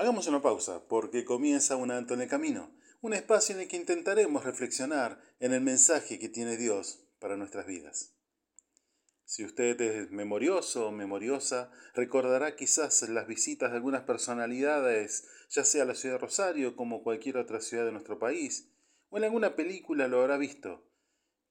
Hagamos una pausa, porque comienza un alto en el camino, un espacio en el que intentaremos reflexionar en el mensaje que tiene Dios para nuestras vidas. Si usted es memorioso o memoriosa, recordará quizás las visitas de algunas personalidades, ya sea a la ciudad de Rosario como cualquier otra ciudad de nuestro país, o en alguna película lo habrá visto,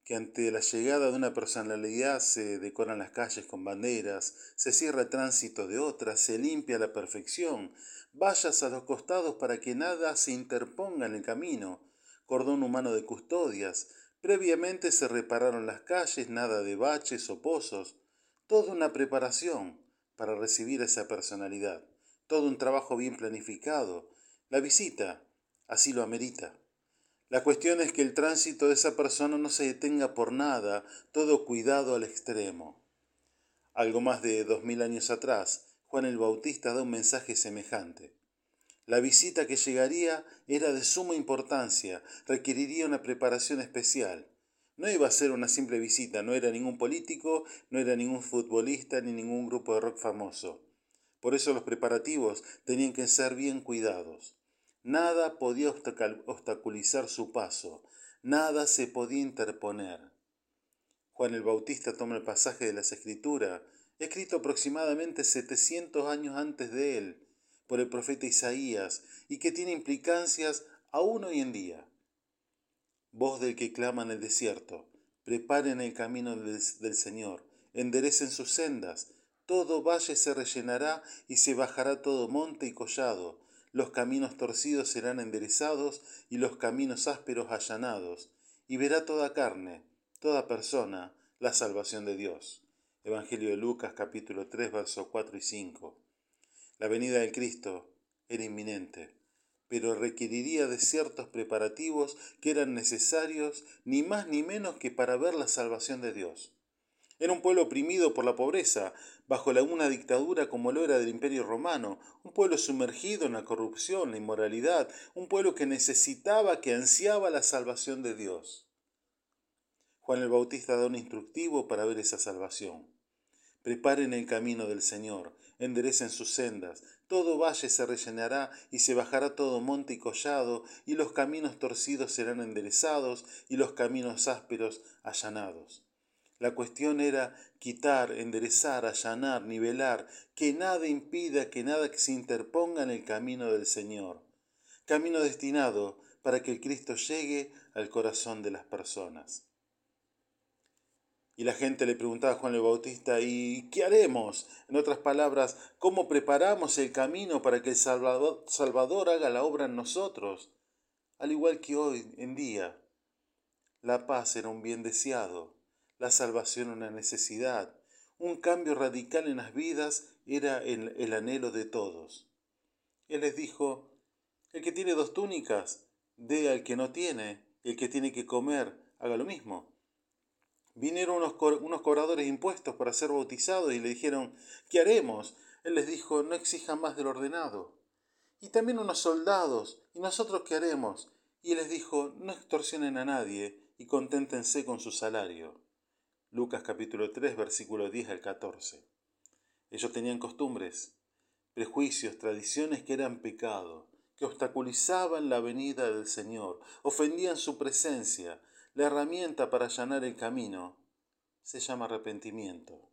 que ante la llegada de una personalidad se decoran las calles con banderas, se cierra el tránsito de otras, se limpia a la perfección, vallas a los costados para que nada se interponga en el camino, cordón humano de custodias, previamente se repararon las calles, nada de baches o pozos, toda una preparación para recibir a esa personalidad, todo un trabajo bien planificado, la visita así lo amerita. La cuestión es que el tránsito de esa persona no se detenga por nada, todo cuidado al extremo. Algo más de dos mil años atrás, Juan el Bautista da un mensaje semejante. La visita que llegaría era de suma importancia, requeriría una preparación especial. No iba a ser una simple visita, no era ningún político, no era ningún futbolista ni ningún grupo de rock famoso. Por eso los preparativos tenían que ser bien cuidados. Nada podía obstaculizar su paso, nada se podía interponer. Juan el Bautista toma el pasaje de las Escrituras, escrito aproximadamente 700 años antes de él, por el profeta Isaías, y que tiene implicancias aún hoy en día. Voz del que clama en el desierto, preparen el camino del, del Señor, enderecen sus sendas, todo valle se rellenará y se bajará todo monte y collado, los caminos torcidos serán enderezados y los caminos ásperos allanados, y verá toda carne, toda persona, la salvación de Dios. Evangelio de Lucas capítulo 3 versos 4 y 5. La venida del Cristo era inminente, pero requeriría de ciertos preparativos que eran necesarios ni más ni menos que para ver la salvación de Dios. Era un pueblo oprimido por la pobreza, bajo la una dictadura como lo era del Imperio Romano, un pueblo sumergido en la corrupción, la inmoralidad, un pueblo que necesitaba, que ansiaba la salvación de Dios. Juan el Bautista da un instructivo para ver esa salvación. Preparen el camino del Señor, enderecen sus sendas, todo valle se rellenará y se bajará todo monte y collado, y los caminos torcidos serán enderezados y los caminos ásperos allanados. La cuestión era quitar, enderezar, allanar, nivelar, que nada impida, que nada se interponga en el camino del Señor. Camino destinado para que el Cristo llegue al corazón de las personas. Y la gente le preguntaba a Juan el Bautista, ¿y qué haremos? En otras palabras, ¿cómo preparamos el camino para que el Salvador, Salvador haga la obra en nosotros? Al igual que hoy en día, la paz era un bien deseado la salvación una necesidad. Un cambio radical en las vidas era el, el anhelo de todos. Él les dijo, el que tiene dos túnicas, dé al que no tiene, el que tiene que comer, haga lo mismo. Vinieron unos, unos cobradores impuestos para ser bautizados y le dijeron, ¿qué haremos? Él les dijo, no exijan más del ordenado. Y también unos soldados, ¿y nosotros qué haremos? Y él les dijo, no extorsionen a nadie y conténtense con su salario. Lucas capítulo 3, versículo 10 al 14. Ellos tenían costumbres, prejuicios, tradiciones que eran pecado, que obstaculizaban la venida del Señor, ofendían su presencia. La herramienta para allanar el camino se llama arrepentimiento.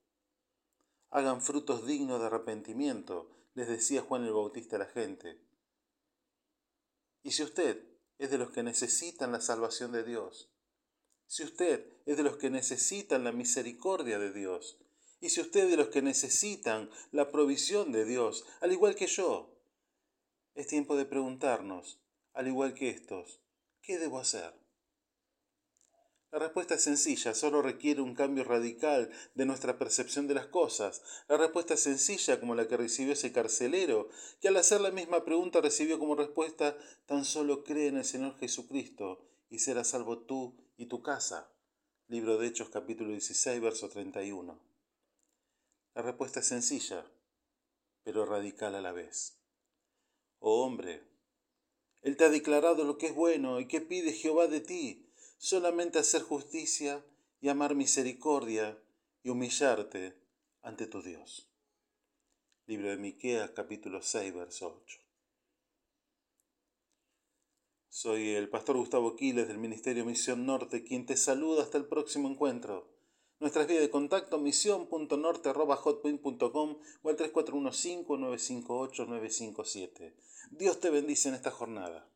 Hagan frutos dignos de arrepentimiento, les decía Juan el Bautista a la gente. Y si usted es de los que necesitan la salvación de Dios, si usted es de los que necesitan la misericordia de Dios, y si usted es de los que necesitan la provisión de Dios, al igual que yo, es tiempo de preguntarnos, al igual que estos, ¿qué debo hacer? La respuesta es sencilla, solo requiere un cambio radical de nuestra percepción de las cosas. La respuesta es sencilla como la que recibió ese carcelero, que al hacer la misma pregunta recibió como respuesta, tan solo cree en el Señor Jesucristo y serás salvo tú y tu casa. Libro de Hechos capítulo 16, verso 31. La respuesta es sencilla, pero radical a la vez. Oh hombre, Él te ha declarado lo que es bueno y que pide Jehová de ti, solamente hacer justicia y amar misericordia y humillarte ante tu Dios. Libro de Miqueas capítulo 6, verso 8. Soy el pastor Gustavo Quiles del Ministerio Misión Norte, quien te saluda hasta el próximo encuentro. Nuestras vías de contacto misión.norte.hotmail.com o al 3415-958-957. Dios te bendice en esta jornada.